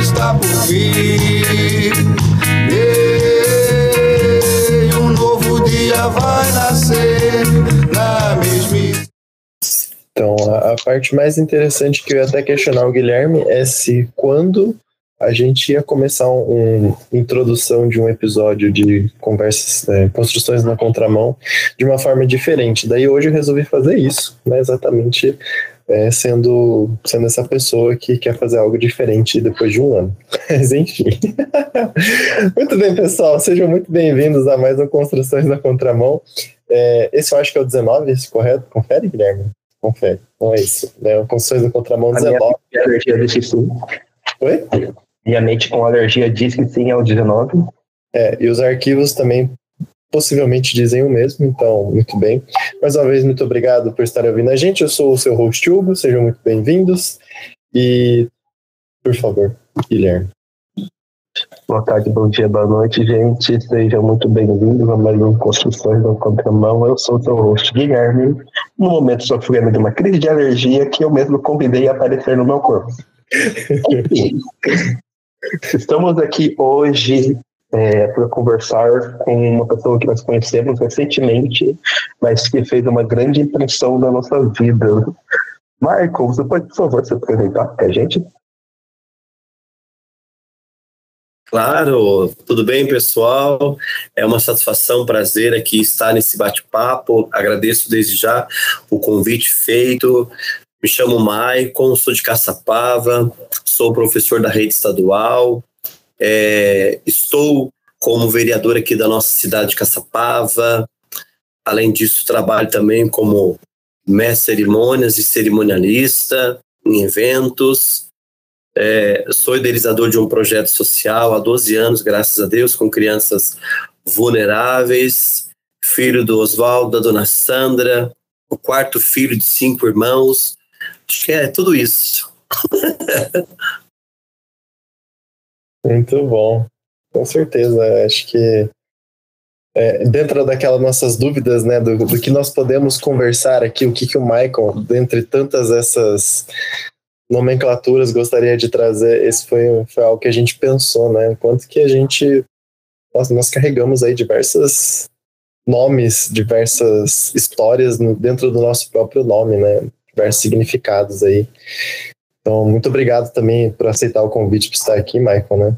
está por vir. E um novo dia vai nascer na mesma. Então, a, a, parte mais interessante que eu ia até questionar o Guilherme é se quando a gente ia começar uma um, introdução de um episódio de conversas, é, construções na contramão, de uma forma diferente. Daí hoje eu resolvi fazer isso, né, exatamente é, sendo, sendo essa pessoa que quer fazer algo diferente depois de um ano. Mas enfim. muito bem, pessoal, sejam muito bem-vindos a mais um Construções na Contramão. É, esse eu acho que é o 19, correto? Confere, Guilherme? Confere. Então é isso. Né? Construções na Contramão 19. Oi? Minha mente com alergia diz que sim, é o 19. É, e os arquivos também possivelmente dizem o mesmo, então, muito bem. Mais uma vez, muito obrigado por estar ouvindo a gente. Eu sou o seu host Hugo, sejam muito bem-vindos. E, por favor, Guilherme. Boa tarde, bom dia, boa noite, gente. Sejam muito bem-vindos a mais um Construções da Contramão. Eu sou o seu host, Guilherme. No momento, sofrendo de uma crise de alergia que eu mesmo convidei a aparecer no meu corpo. Estamos aqui hoje é, para conversar com uma pessoa que nós conhecemos recentemente, mas que fez uma grande impressão na nossa vida. Michael, você pode, por favor, se apresentar para a gente? Claro, tudo bem, pessoal? É uma satisfação, prazer aqui estar nesse bate-papo. Agradeço desde já o convite feito. Me chamo Maicon, sou de Caçapava, sou professor da rede estadual, é, estou como vereador aqui da nossa cidade de Caçapava. Além disso, trabalho também como mestre cerimônias e cerimonialista em eventos. É, sou idealizador de um projeto social há 12 anos, graças a Deus, com crianças vulneráveis. Filho do Oswaldo, da dona Sandra, o quarto filho de cinco irmãos. Acho que é tudo isso. Muito bom. Com certeza. Acho que é, dentro daquelas nossas dúvidas, né, do, do, que nós podemos conversar aqui, o que, que o Michael, dentre tantas essas nomenclaturas, gostaria de trazer, esse foi, foi algo que a gente pensou, né, quanto que a gente, nós, nós carregamos aí diversas nomes, diversas histórias no, dentro do nosso próprio nome, né, diversos significados aí. Então, muito obrigado também por aceitar o convite para estar aqui, Michael, né?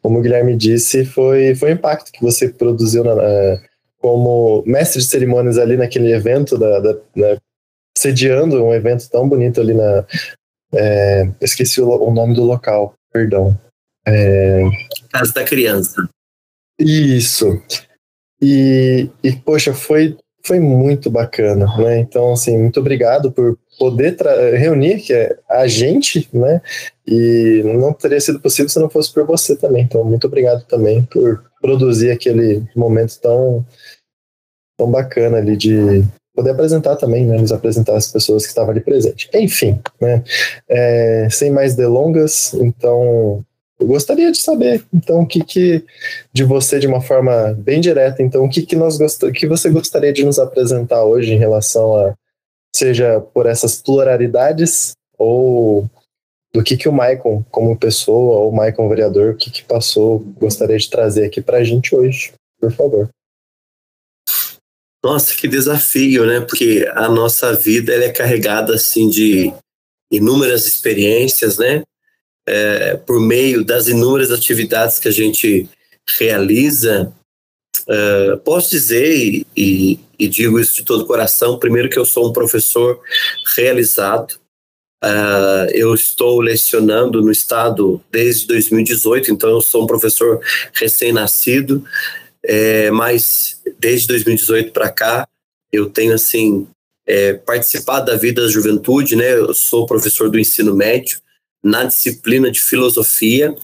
Como o Guilherme disse, foi, foi o impacto que você produziu na, na, como mestre de cerimônias ali naquele evento, da, da, na, sediando um evento tão bonito ali na. É, esqueci o, o, nome do local, perdão. É, Casa da Criança. Isso. E, e poxa, foi, foi muito bacana, né? Então, assim, muito obrigado por poder reunir que é a gente, né? E não teria sido possível se não fosse por você também. Então, muito obrigado também por produzir aquele momento tão, tão bacana ali de poder apresentar também, né? Nos apresentar as pessoas que estavam ali presentes. Enfim, né? É, sem mais delongas, então eu gostaria de saber, então, o que, que de você, de uma forma bem direta, então, o que, que nós gost... que você gostaria de nos apresentar hoje em relação a seja por essas pluralidades ou do que, que o Maicon, como pessoa, ou o Maicon vereador, o que, que passou, gostaria de trazer aqui para a gente hoje, por favor. Nossa, que desafio, né? Porque a nossa vida ela é carregada assim de inúmeras experiências, né? É, por meio das inúmeras atividades que a gente realiza, Uh, posso dizer, e, e, e, digo isso de todo coração, primeiro que eu sou um professor realizado. Uh, eu estou lecionando no estado desde 2018, então eu sou um professor recém-nascido, é, mas desde 2018 para cá eu tenho assim é, participado da vida da juventude, né? Eu sou professor do ensino médio na disciplina de filosofia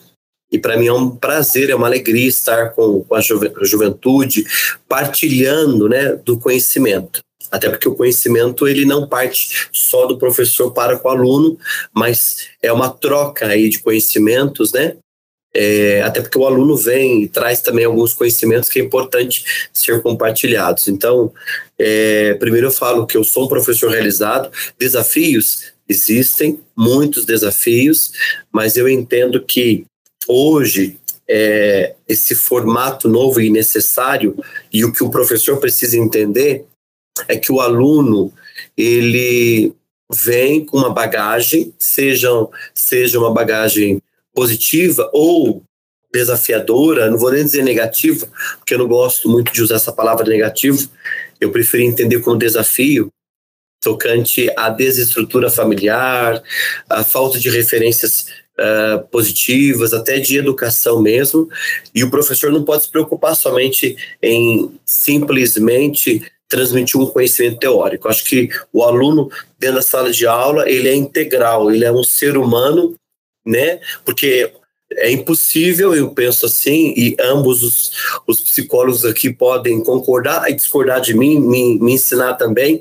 e para mim é um prazer, é uma alegria estar com, com a, juve, a juventude, partilhando né, do conhecimento. Até porque o conhecimento ele não parte só do professor para com o aluno, mas é uma troca aí de conhecimentos, né? É, até porque o aluno vem e traz também alguns conhecimentos que é importante ser compartilhados. Então, é, primeiro eu falo que eu sou um professor realizado, desafios existem muitos desafios, mas eu entendo que hoje é, esse formato novo e necessário e o que o professor precisa entender é que o aluno ele vem com uma bagagem, seja, seja uma bagagem positiva ou desafiadora, não vou nem dizer negativa, porque eu não gosto muito de usar essa palavra negativo, eu prefiro entender como desafio, tocante à desestrutura familiar, à falta de referências uh, positivas, até de educação mesmo, e o professor não pode se preocupar somente em simplesmente transmitir um conhecimento teórico. Acho que o aluno dentro da sala de aula ele é integral, ele é um ser humano, né? Porque é impossível, eu penso assim, e ambos os, os psicólogos aqui podem concordar e discordar de mim, me, me ensinar também,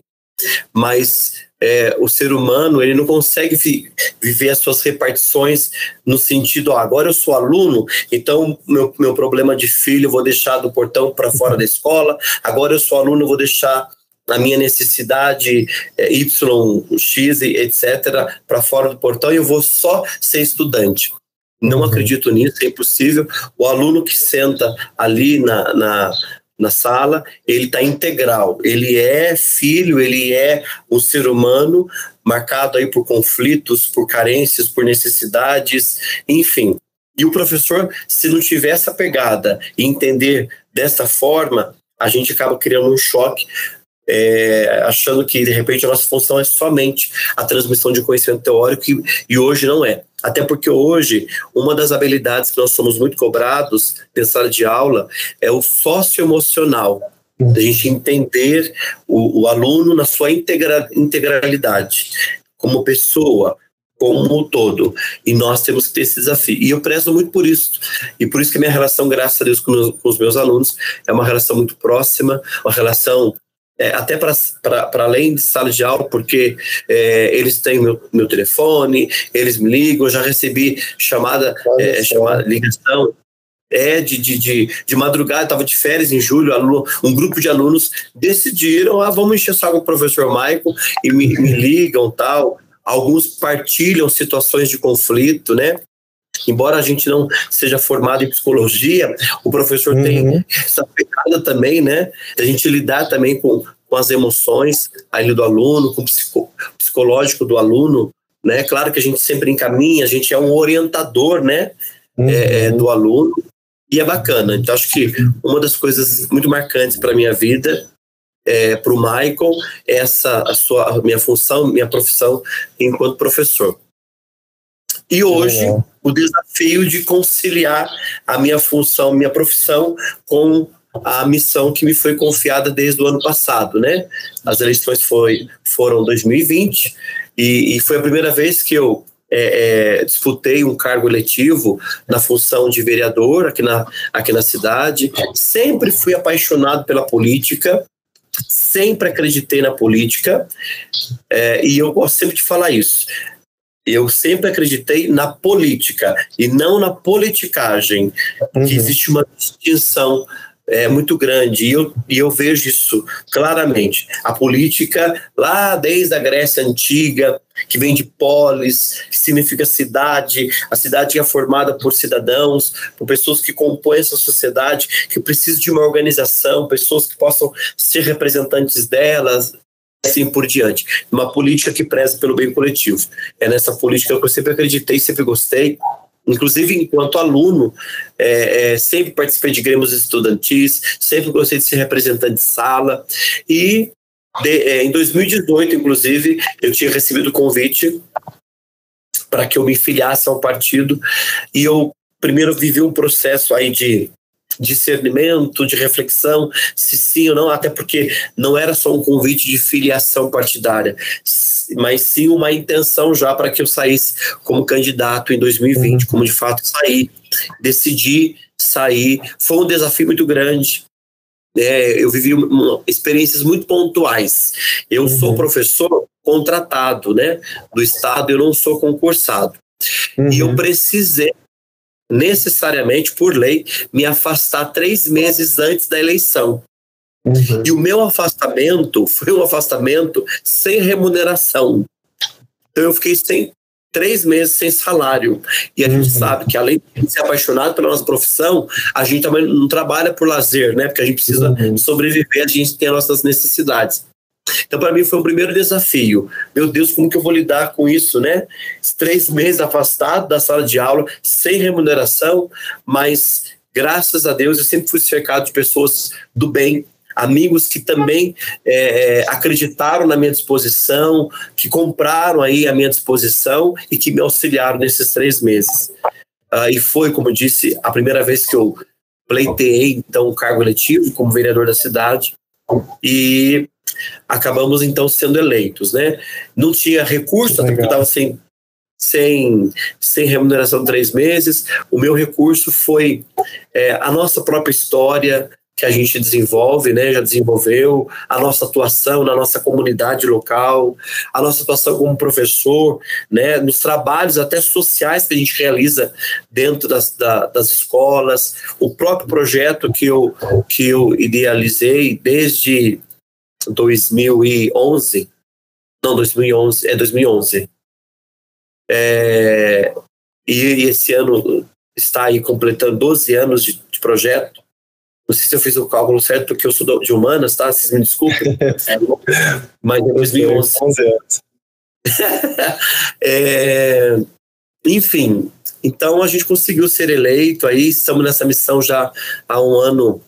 mas é, o ser humano ele não consegue vi, viver as suas repartições no sentido, ó, agora eu sou aluno, então meu, meu problema de filho eu vou deixar do portão para fora da escola, agora eu sou aluno, eu vou deixar a minha necessidade é, Y, X, etc., para fora do portão e eu vou só ser estudante. Não uhum. acredito nisso, é impossível. O aluno que senta ali na, na na sala, ele está integral, ele é filho, ele é um ser humano marcado aí por conflitos, por carências, por necessidades, enfim. E o professor, se não tiver essa pegada e entender dessa forma, a gente acaba criando um choque é, achando que de repente a nossa função é somente a transmissão de conhecimento teórico e, e, hoje não é. Até porque hoje uma das habilidades que nós somos muito cobrados em sala de aula é o socioemocional, a gente entender o, o aluno na sua integra, integralidade, como pessoa, como um todo. E nós temos que ter esse desafio. E eu prezo muito por isso. E por isso que minha relação, graças a Deus, com, meus, com os meus alunos é uma relação muito próxima, uma relação é, até para além de sala de aula, porque é, eles têm meu, meu telefone, eles me ligam, eu já recebi chamada, é, chamada ligação é, de, de, de, de madrugada, estava de férias em julho, aluno, um grupo de alunos decidiram, ah, vamos encher só com o professor Michael, e me, me ligam tal. Alguns partilham situações de conflito, né? Embora a gente não seja formado em psicologia, o professor uhum. tem essa pegada também, né? A gente lidar também com, com as emoções ali do aluno, com o psico, psicológico do aluno, né? Claro que a gente sempre encaminha, a gente é um orientador, né? Uhum. É, do aluno e é bacana. Então acho que uma das coisas muito marcantes para minha vida é, para o Michael essa a sua a minha função, minha profissão enquanto professor. E hoje, o desafio de conciliar a minha função, minha profissão, com a missão que me foi confiada desde o ano passado, né? As eleições foi, foram 2020 e, e foi a primeira vez que eu é, é, disputei um cargo eletivo na função de vereador aqui na, aqui na cidade. Sempre fui apaixonado pela política, sempre acreditei na política é, e eu gosto sempre de falar isso eu sempre acreditei na política e não na politicagem, uhum. que existe uma distinção é, muito grande e eu, e eu vejo isso claramente. A política, lá desde a Grécia Antiga, que vem de polis, que significa cidade, a cidade é formada por cidadãos, por pessoas que compõem essa sociedade, que precisam de uma organização, pessoas que possam ser representantes delas, assim por diante. Uma política que preza pelo bem coletivo. É nessa política que eu sempre acreditei, sempre gostei. Inclusive, enquanto aluno, é, é, sempre participei de grêmios estudantis, sempre gostei de ser representante de sala. E de, é, em 2018, inclusive, eu tinha recebido o convite para que eu me filiasse ao partido. E eu primeiro vivi um processo aí de discernimento, de reflexão, se sim ou não, até porque não era só um convite de filiação partidária, mas sim uma intenção já para que eu saísse como candidato em 2020, uhum. como de fato saí, decidi sair. Foi um desafio muito grande. É, eu vivi uma, experiências muito pontuais. Eu uhum. sou professor contratado, né, do estado. Eu não sou concursado. Uhum. E eu uhum. precisei necessariamente, por lei, me afastar três meses antes da eleição. Uhum. E o meu afastamento foi um afastamento sem remuneração. Então eu fiquei sem três meses sem salário. E a uhum. gente sabe que além de ser apaixonado pela nossa profissão, a gente também não trabalha por lazer, né? Porque a gente precisa uhum. sobreviver, a gente tem as nossas necessidades. Então, para mim, foi o primeiro desafio. Meu Deus, como que eu vou lidar com isso, né? Três meses afastado da sala de aula, sem remuneração, mas graças a Deus eu sempre fui cercado de pessoas do bem, amigos que também é, acreditaram na minha disposição, que compraram aí a minha disposição e que me auxiliaram nesses três meses. Uh, e foi, como disse, a primeira vez que eu pleiteei então o cargo eletivo como vereador da cidade e acabamos então sendo eleitos, né? Não tinha recurso, até porque estava sem, sem, sem remuneração três meses. O meu recurso foi é, a nossa própria história, que a gente desenvolve, né, já desenvolveu, a nossa atuação na nossa comunidade local, a nossa atuação como professor, né, nos trabalhos até sociais que a gente realiza dentro das, da, das escolas, o próprio projeto que eu, que eu idealizei desde 2011, não, 2011, é 2011. É, e esse ano está aí completando 12 anos de, de projeto, não sei se eu fiz o cálculo certo, porque eu sou de humanas, tá? Vocês me desculpem. Mas em 2011. 11 anos. é, enfim, então a gente conseguiu ser eleito aí, estamos nessa missão já há um ano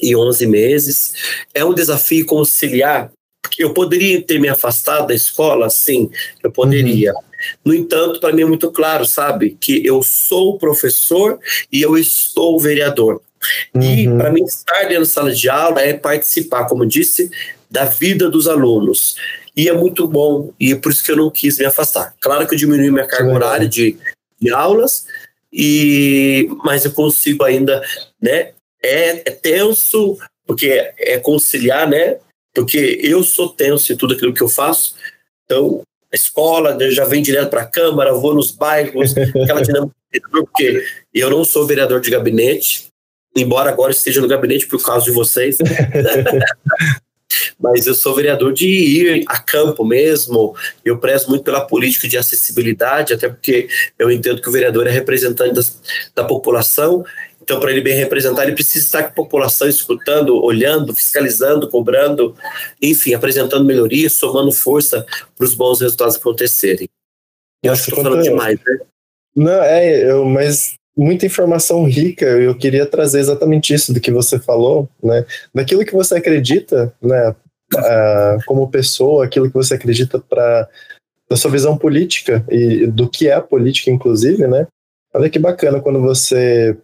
e 11 meses. É um desafio conciliar. Eu poderia ter me afastado da escola? Sim, eu poderia. Uhum. No entanto, para mim é muito claro, sabe, que eu sou professor e eu estou vereador. E uhum. para mim estar dentro da sala de aula é participar, como disse, da vida dos alunos. E é muito bom, e é por isso que eu não quis me afastar. Claro que eu diminui minha carga horária de, de aulas, e mas eu consigo ainda, né? É, é tenso, porque é, conciliar, né? Porque eu sou tenso em tudo aquilo que eu faço. Então, a escola, eu já vem direto para a Câmara, vou nos bairros, aquela dinâmica, porque eu não sou vereador de gabinete, embora agora esteja no gabinete por causa de vocês. Mas eu sou vereador de ir a campo mesmo. Eu prezo muito pela política de acessibilidade, até porque eu entendo que o vereador é representante das, da população. Então, para ele bem representar, ele precisa estar com a população escutando, olhando, fiscalizando, cobrando, enfim, apresentando melhorias, somando força para os bons resultados acontecerem. Eu acho que estou falando demais, né? Não, é, eu, mas muita informação rica. Eu queria trazer exatamente isso do que você falou, né? Daquilo que você acredita, né? Uh, como pessoa, aquilo que você acredita para da sua visão política e do que é a política, inclusive, né? Olha que bacana quando você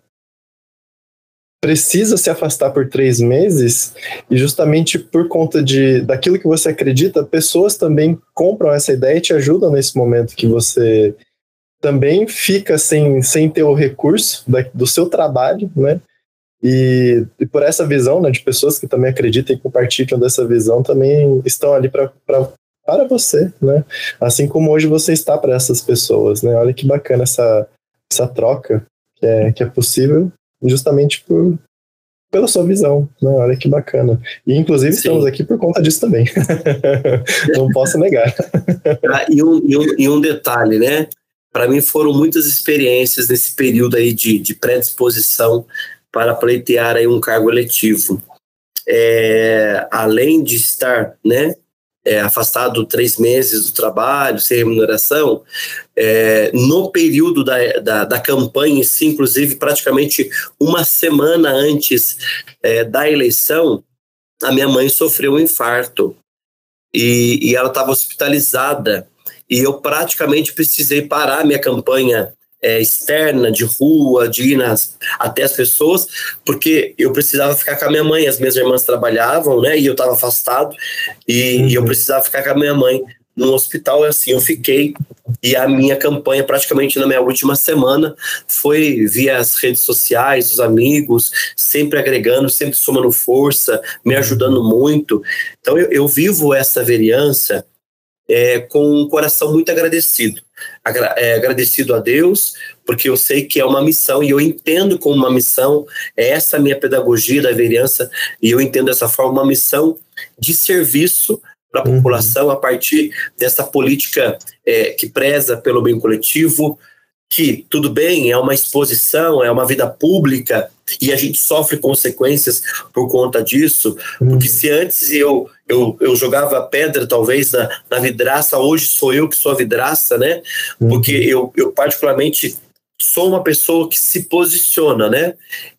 precisa se afastar por três meses e justamente por conta de daquilo que você acredita, pessoas também compram essa ideia e te ajudam nesse momento que você também fica sem, sem ter o recurso da, do seu trabalho, né? E, e, por essa visão, né, de pessoas que também acreditam e compartilham dessa visão, também estão ali pra, pra, para você, né? Assim como hoje você está para essas pessoas, né? Olha que bacana essa, essa troca que é, que é possível justamente por, pela sua visão, né? Olha que bacana. E inclusive Sim. estamos aqui por conta disso também. Não posso negar. Ah, e, um, e, um, e um detalhe, né? para mim foram muitas experiências nesse período aí de, de predisposição para pleitear aí um cargo eletivo. É, além de estar, né, é, afastado três meses do trabalho, sem remuneração, é, no período da, da, da, campanha, sim, inclusive praticamente uma semana antes é, da eleição, a minha mãe sofreu um infarto. E, e ela estava hospitalizada. E eu praticamente precisei parar minha campanha é, externa, de rua, de ir nas, até as pessoas, porque eu precisava ficar com a minha mãe, as minhas irmãs trabalhavam, né, e eu estava afastado, e, uhum. e, eu precisava ficar com a minha mãe no hospital, assim, eu fiquei, e a minha campanha, praticamente na minha última semana, foi via as redes sociais, os amigos, sempre agregando, sempre somando força, me ajudando muito, então eu, eu vivo essa vereança é, com um coração muito agradecido. Agra é, agradecido a Deus, porque eu sei que é uma missão e eu entendo como uma missão, é essa minha pedagogia da vereança, e eu entendo dessa forma uma missão de serviço para a uhum. população a partir dessa política é, que preza pelo bem coletivo, que tudo bem, é uma exposição, é uma vida pública e a gente sofre consequências por conta disso, uhum. porque se antes eu, eu, eu jogava pedra talvez na, na vidraça, hoje sou eu que sou a vidraça, né? Uhum. Porque eu, eu particularmente sou uma pessoa que se posiciona, né?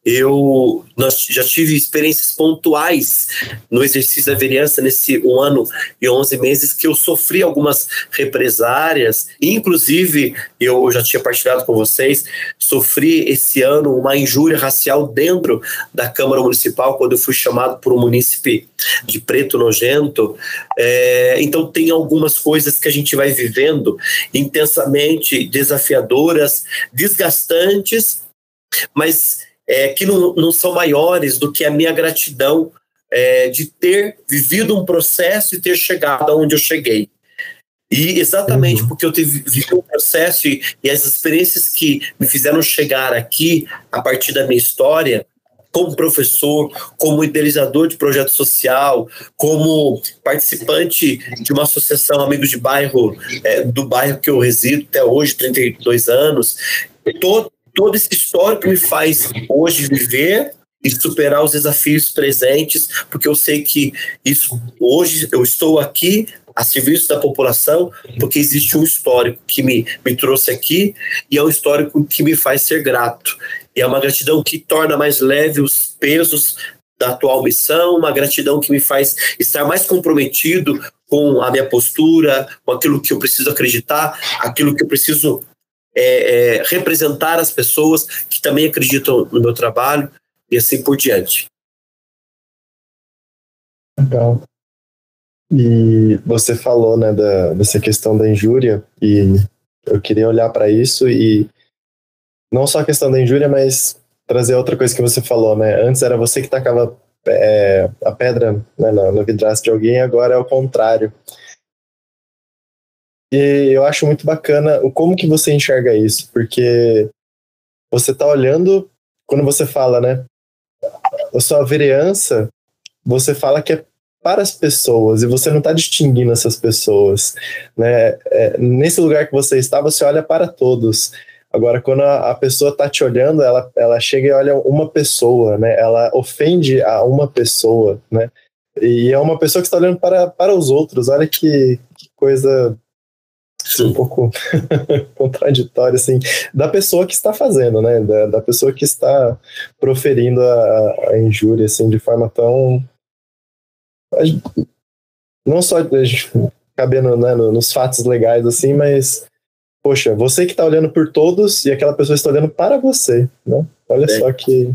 Eu nós já tive experiências pontuais no exercício da vereança nesse um ano e 11 meses que eu sofri algumas represárias, inclusive eu já tinha partilhado com vocês, sofri esse ano uma injúria racial dentro da Câmara Municipal quando eu fui chamado por um munícipe de preto nojento. É, então tem algumas coisas que a gente vai vivendo intensamente desafiadoras, desgastantes, mas é, que não, não são maiores do que a minha gratidão é, de ter vivido um processo e ter chegado aonde eu cheguei. E exatamente uhum. porque eu tive, vivi um processo e, e as experiências que me fizeram chegar aqui a partir da minha história, como professor, como idealizador de projeto social, como participante de uma associação Amigos de Bairro, é, do bairro que eu resido até hoje, 32 anos, todo, todo esse histórico me faz hoje viver e superar os desafios presentes, porque eu sei que isso hoje eu estou aqui a serviço da população, porque existe um histórico que me, me trouxe aqui e é um histórico que me faz ser grato. E é uma gratidão que torna mais leve os pesos da atual missão, uma gratidão que me faz estar mais comprometido com a minha postura, com aquilo que eu preciso acreditar, aquilo que eu preciso é, é, representar as pessoas que também acreditam no meu trabalho e assim por diante. Legal. E você falou, né, da, dessa questão da injúria e eu queria olhar para isso e não só a questão da injúria, mas trazer outra coisa que você falou, né? Antes era você que tacava é, a pedra né, na, na vidraça de alguém, agora é o contrário. E eu acho muito bacana o como que você enxerga isso, porque você tá olhando, quando você fala, né? A sua vereança, você fala que é para as pessoas e você não está distinguindo essas pessoas, né? É, nesse lugar que você está, você olha para todos. Agora, quando a, a pessoa está te olhando, ela, ela chega e olha uma pessoa, né? Ela ofende a uma pessoa, né? E é uma pessoa que está olhando para, para os outros. Olha que, que coisa um pouco contraditório, assim, da pessoa que está fazendo, né? Da, da pessoa que está proferindo a, a, injúria, assim, de forma tão. Não só cabendo né, nos fatos legais, assim, mas. Poxa, você que está olhando por todos e aquela pessoa está olhando para você, né? Olha é. só que.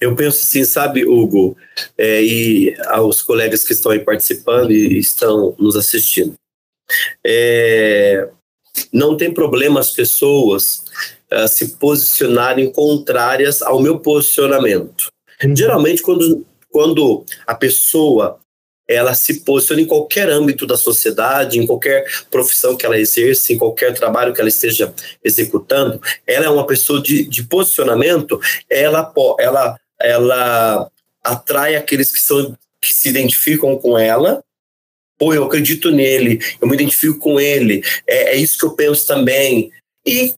Eu penso assim, sabe, Hugo, é, e aos colegas que estão aí participando e estão nos assistindo. É, não tem problema as pessoas uh, se posicionarem contrárias ao meu posicionamento. Uhum. Geralmente, quando, quando a pessoa ela se posiciona em qualquer âmbito da sociedade, em qualquer profissão que ela exerça, em qualquer trabalho que ela esteja executando, ela é uma pessoa de, de posicionamento, ela, ela, ela atrai aqueles que, são, que se identificam com ela pô, eu acredito nele, eu me identifico com ele, é, é isso que eu penso também. E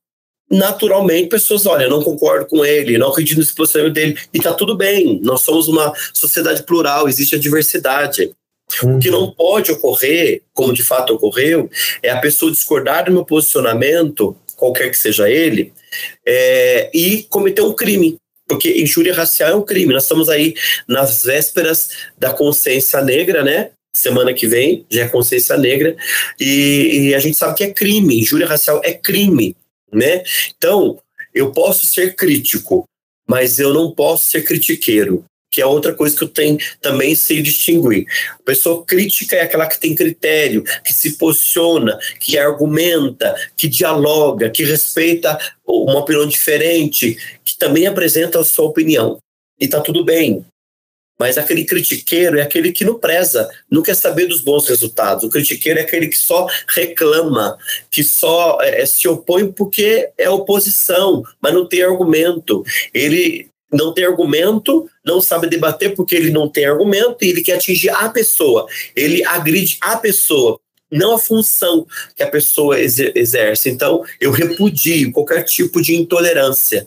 naturalmente pessoas, olha, não concordo com ele, não acredito nesse posicionamento dele, e tá tudo bem, nós somos uma sociedade plural, existe a diversidade. Uhum. O que não pode ocorrer, como de fato ocorreu, é a pessoa discordar do meu posicionamento, qualquer que seja ele, é, e cometer um crime. Porque injúria racial é um crime. Nós estamos aí nas vésperas da consciência negra, né? Semana que vem, já é consciência negra, e, e, a gente sabe que é crime, injúria racial é crime, né? Então, eu posso ser crítico, mas eu não posso ser critiqueiro, que é outra coisa que eu tenho também sei distinguir. A pessoa crítica é aquela que tem critério, que se posiciona, que argumenta, que dialoga, que respeita uma opinião diferente, que também apresenta a sua opinião. E tá tudo bem, mas aquele critiqueiro é aquele que não preza, não quer saber dos bons resultados. O critiqueiro é aquele que só reclama, que só é, é se opõe porque é oposição, mas não tem argumento. Ele não tem argumento, não sabe debater porque ele não tem argumento e ele quer atingir a pessoa. Ele agride a pessoa, não a função que a pessoa exerce. Então, eu repudio qualquer tipo de intolerância.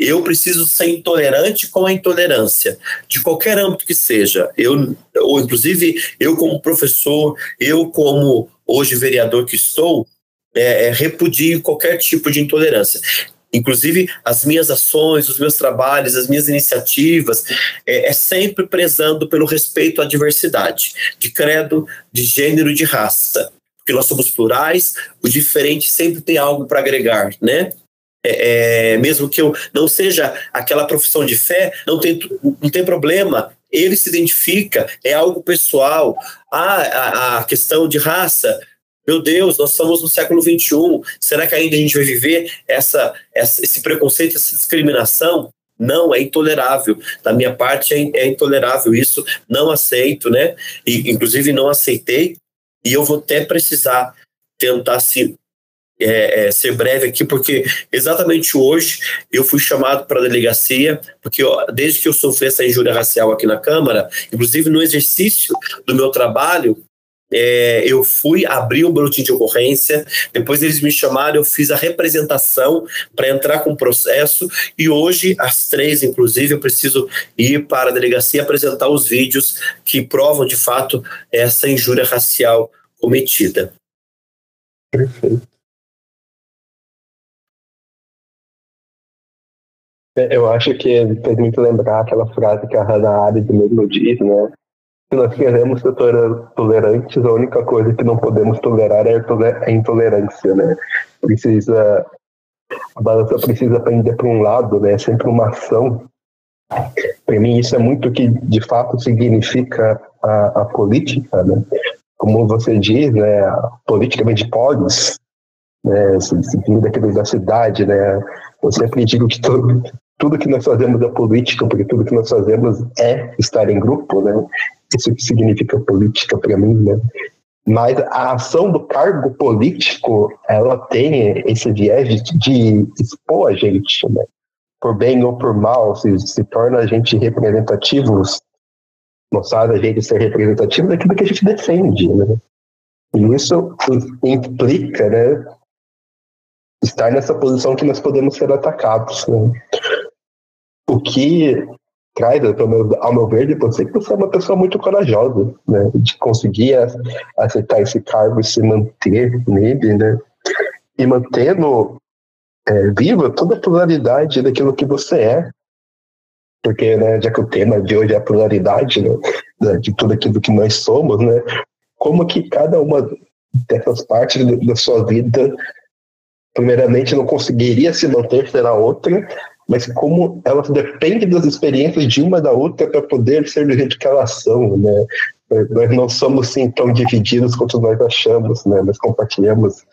Eu preciso ser intolerante com a intolerância, de qualquer âmbito que seja. Eu, ou inclusive, eu como professor, eu como hoje vereador que estou, é, é, repudio qualquer tipo de intolerância. Inclusive, as minhas ações, os meus trabalhos, as minhas iniciativas, é, é, sempre prezando pelo respeito à diversidade, de credo, de gênero, de raça. Porque nós somos plurais, o diferente sempre tem algo para agregar, né? É, é, mesmo que eu não seja aquela profissão de fé, não tem, não tem problema. Ele se identifica, é algo pessoal. Ah, a, a questão de raça, meu Deus, nós estamos no século XXI. Será que ainda a gente vai viver essa, essa, esse preconceito, essa discriminação? Não, é intolerável. Da minha parte, é, é intolerável isso. Não aceito, né? E, inclusive, não aceitei. E eu vou até precisar tentar se é, é, ser breve aqui, porque exatamente hoje eu fui chamado para a delegacia, porque ó, desde que eu sofri essa injúria racial aqui na Câmara, inclusive no exercício do meu trabalho, é, eu fui abrir um boletim de ocorrência, depois eles me chamaram, eu fiz a representação para entrar com o processo e hoje, às três, inclusive, eu preciso ir para a delegacia apresentar os vídeos que provam de fato essa injúria racial cometida. Perfeito. Eu acho que fez muito lembrar aquela frase que a Hannah Arendt mesmo diz, né? Se nós queremos ser tolerantes, a única coisa que não podemos tolerar é a intolerância, né? Precisa, a balança precisa pender para um lado, né? É sempre uma ação. Para mim, isso é muito o que de fato significa a, a política, né? Como você diz, né? A política vem de polis, né? Daquilo da cidade, né? Eu sempre digo que todo, tudo que nós fazemos é política, porque tudo que nós fazemos é estar em grupo, né? Isso que significa política para mim, né? Mas a ação do cargo político, ela tem esse viés de, expor a gente, né? Por bem ou por mal, se, se torna a gente representativos, mostrar a gente ser representativo daquilo que a gente defende, né? E isso implica, né? Estar nessa posição que nós podemos ser atacados, né? O que traz, ao meu, ver, depois que você é uma pessoa muito corajosa, né, de conseguir aceitar esse cargo e se manter nele, né, e mantendo é, viva toda a pluralidade daquilo que você é, porque, né, já que o tema de hoje é a pluralidade né, de tudo aquilo que nós somos, né, como que cada uma dessas partes da sua vida, primeiramente, não conseguiria se manter será outra, mas como elas dependem das experiências de uma da outra para poder ser do jeito que elas são, né? Nós não somos assim tão divididos quanto nós achamos, né? Nós compartilhamos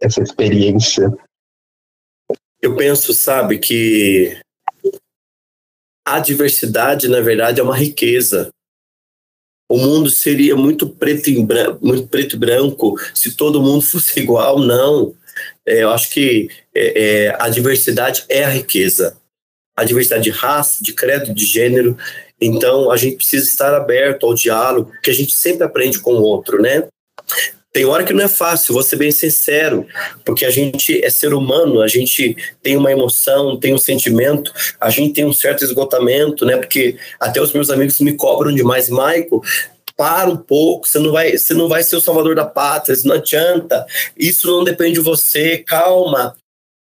essa experiência. Eu penso, sabe, que a diversidade, na verdade, é uma riqueza. O mundo seria muito preto, branco, muito preto e branco se todo mundo fosse igual, não. É, eu acho que é, é, a diversidade é a riqueza. A diversidade de raça, de credo, de gênero. Então, a gente precisa estar aberto ao diálogo, que a gente sempre aprende com o outro, né? Tem hora que não é fácil, vou ser bem sincero, porque a gente é ser humano, a gente tem uma emoção, tem um sentimento, a gente tem um certo esgotamento, né? Porque até os meus amigos me cobram demais, Maico, para um pouco, você não vai, você não vai ser o salvador da pátria, isso não adianta, isso não depende de você, calma,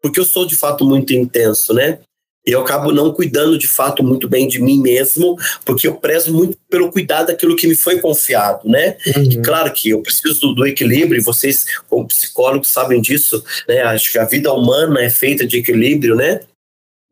porque eu sou de fato muito intenso, né? E eu acabo não cuidando de fato muito bem de mim mesmo, porque eu prezo muito pelo cuidado daquilo que me foi confiado, né? Uhum. E claro que eu preciso do, do, equilíbrio, e vocês, como psicólogos, sabem disso, né? Acho que a vida humana é feita de equilíbrio, né?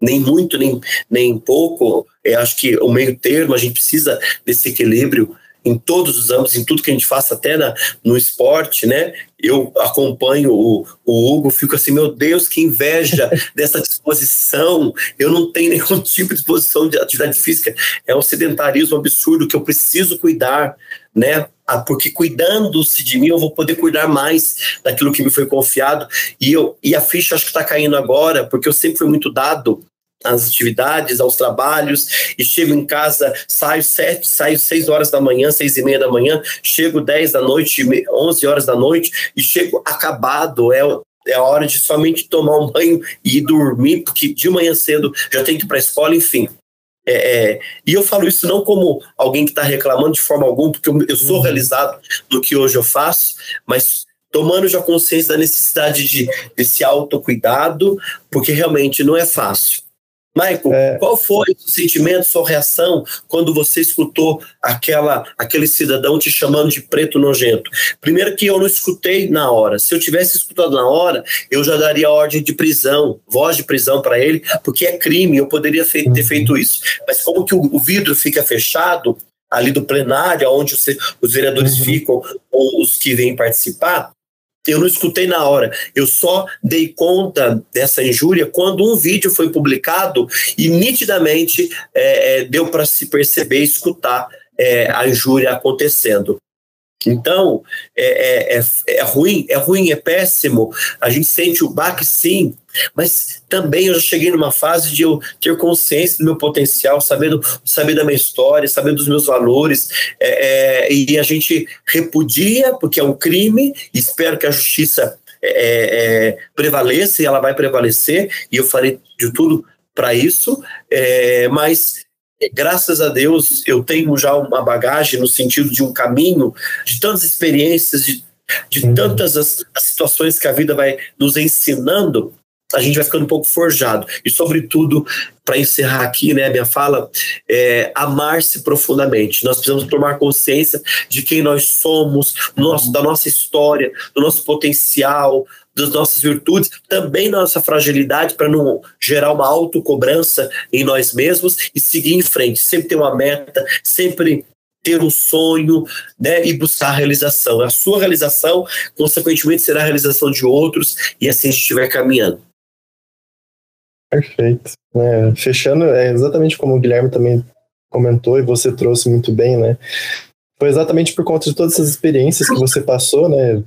Nem muito, nem, nem pouco. Eu acho que o meio termo, a gente precisa desse equilíbrio em todos os âmbitos, em tudo que a gente faça, até na, no esporte, né? Eu acompanho o, o Hugo, fico assim, meu Deus, que inveja dessa disposição. Eu não tenho nenhum tipo de disposição de atividade física. É um sedentarismo absurdo que eu preciso cuidar, né? Ah, porque cuidando-se de mim, eu vou poder cuidar mais daquilo que me foi confiado. E, eu, e a ficha acho que está caindo agora, porque eu sempre fui muito dado às atividades, aos trabalhos, e chego em casa, saio sete, saio seis horas da manhã, seis e meia da manhã, chego dez da noite, onze horas da noite, e chego acabado, é, é a hora de somente tomar um banho e dormir, porque de manhã cedo já tenho que ir para a escola, enfim. É, é, e eu falo isso não como alguém que está reclamando de forma alguma, porque eu, eu sou uhum. realizado no que hoje eu faço, mas tomando já consciência da necessidade de, desse autocuidado, porque realmente não é fácil. Michael, é... qual foi o sentimento, sua reação quando você escutou aquela, aquele cidadão te chamando de preto nojento? Primeiro que eu não escutei na hora. Se eu tivesse escutado na hora, eu já daria ordem de prisão, voz de prisão para ele, porque é crime, eu poderia fe ter uhum. feito isso. Mas como que o, o vidro fica fechado ali do plenário, onde os, os vereadores uhum. ficam, ou os que vêm participar, eu não escutei na hora, eu só dei conta dessa injúria quando um vídeo foi publicado e nitidamente é, é, deu para se perceber, escutar é, a injúria acontecendo. Então, é, é, é, é, ruim, é ruim, é péssimo. A gente sente o baque, sim, mas também eu já cheguei numa fase de eu ter consciência do meu potencial, saber, do, saber da minha história, saber dos meus valores, é, é, e a gente repudia, porque é um crime, e espero que a justiça é, é, prevaleça, e ela vai prevalecer, e eu farei de tudo para isso, mas graças a Deus, eu tenho já uma bagagem no sentido de um caminho, de tantas experiências, de, de uhum. tantas as, as, situações que a vida vai nos ensinando, a gente vai ficando um pouco forjado. E, sobretudo, para encerrar aqui né, minha fala, é, amar-se profundamente. Nós precisamos tomar consciência de quem nós somos, nosso, da nossa história, do nosso potencial, das nossas virtudes, também nossa fragilidade, para não gerar uma autocobrança em nós mesmos e seguir em frente. Sempre ter uma meta, sempre ter um sonho né, e buscar a realização. A sua realização, consequentemente, será a realização de outros e assim a gente estiver caminhando. Perfeito. É, fechando, é exatamente como o Guilherme também comentou e você trouxe muito bem, né? Foi exatamente por conta de todas essas experiências que você passou, né?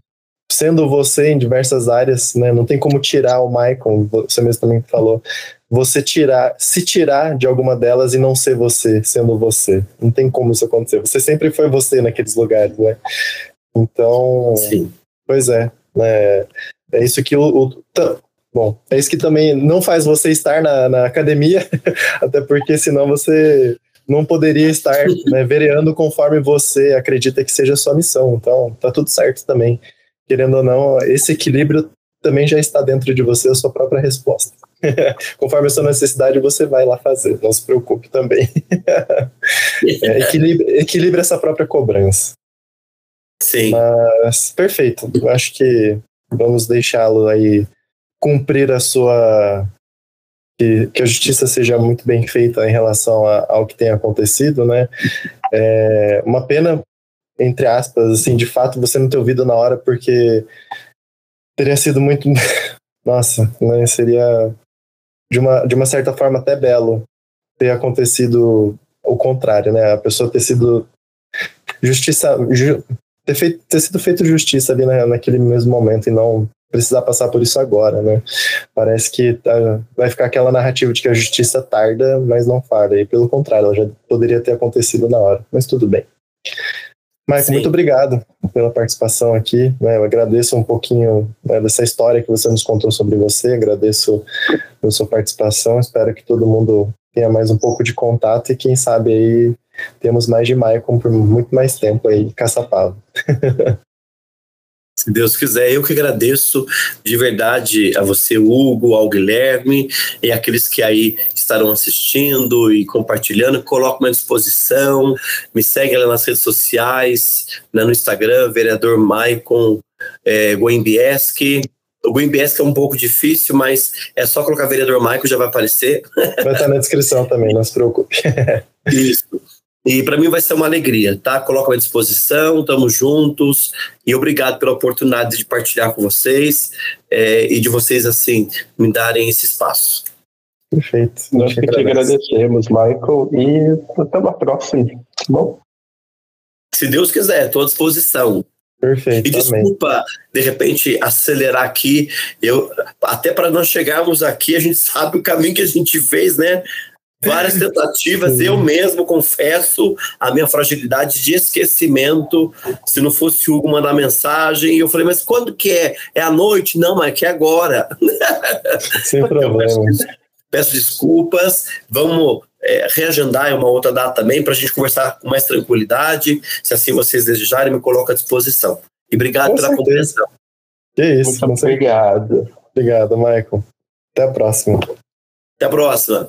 Sendo você em diversas áreas, né? Não tem como tirar o Michael, você mesmo também falou. Você tirar, se tirar de alguma delas e não ser você, sendo você. Não tem como isso acontecer. Você sempre foi você naqueles lugares, né? Então, Sim. pois é, né? É isso que o, o Bom, é isso que também não faz você estar na, na academia, até porque senão você não poderia estar né, vereando conforme você acredita que seja a sua missão. Então, tá tudo certo também. Querendo ou não, esse equilíbrio também já está dentro de você, a sua própria resposta. conforme a sua necessidade, você vai lá fazer. Não se preocupe também. é, essa própria cobrança. Sim. Mas, perfeito. Eu acho que vamos deixá-lo aí cumprir a sua. Que, que, a justiça seja muito bem feita em relação a, ao que tem acontecido, né? É uma pena, entre aspas, assim, de fato, você não ter ouvido na hora, porque teria sido muito. Nossa, né? Seria de uma, de uma certa forma até belo ter acontecido o contrário, né? A pessoa ter sido justiça. Ju, ter, feito, ter sido feito justiça ali na, naquele mesmo momento e não precisar passar por isso agora, né? Parece que tá, vai ficar aquela narrativa de que a justiça tarda, mas não falha. E pelo contrário, ela já poderia ter acontecido na hora. Mas tudo bem. Marco, muito obrigado pela participação aqui. Né? Eu agradeço um pouquinho né, dessa história que você nos contou sobre você. Agradeço a sua participação. Espero que todo mundo tenha mais um pouco de contato e quem sabe aí temos mais de Maicon por muito mais tempo aí, caçapava. Se Deus quiser, eu que agradeço de verdade a você, Hugo, ao Guilherme e aqueles que aí estarão assistindo e compartilhando. Coloco à disposição, me segue lá nas redes sociais, né, no Instagram, vereador Maicon é, Goimbieski. O Goimbieski é um pouco difícil, mas é só colocar vereador Maicon, já vai aparecer. Vai estar na descrição também, não se preocupe. Isso. E para mim vai ser uma alegria, tá? Coloco à disposição, estamos juntos e obrigado pela oportunidade de partilhar com vocês é, e de vocês, assim, me darem esse espaço. Perfeito. Nós que te agradecemos, Michael, e até uma próxima, tá bom? Se Deus quiser, estou à disposição. Perfeito. E desculpa, de repente, acelerar aqui. Eu, até para nós chegarmos aqui, a gente sabe o caminho que a gente fez, né? Várias tentativas, eu mesmo confesso a minha fragilidade de esquecimento. Se não fosse o Hugo mandar mensagem, eu falei, mas quando que é? É à noite? Não, mas é que é agora. Sem problema. Peço desculpas. Vamos é, reagendar em uma outra data também para a gente conversar com mais tranquilidade. Se assim vocês desejarem, me coloco à disposição. E obrigado Com pela certeza. compreensão. Que isso. Muito obrigado. Obrigado, Michael. Até a próxima. Até a próxima.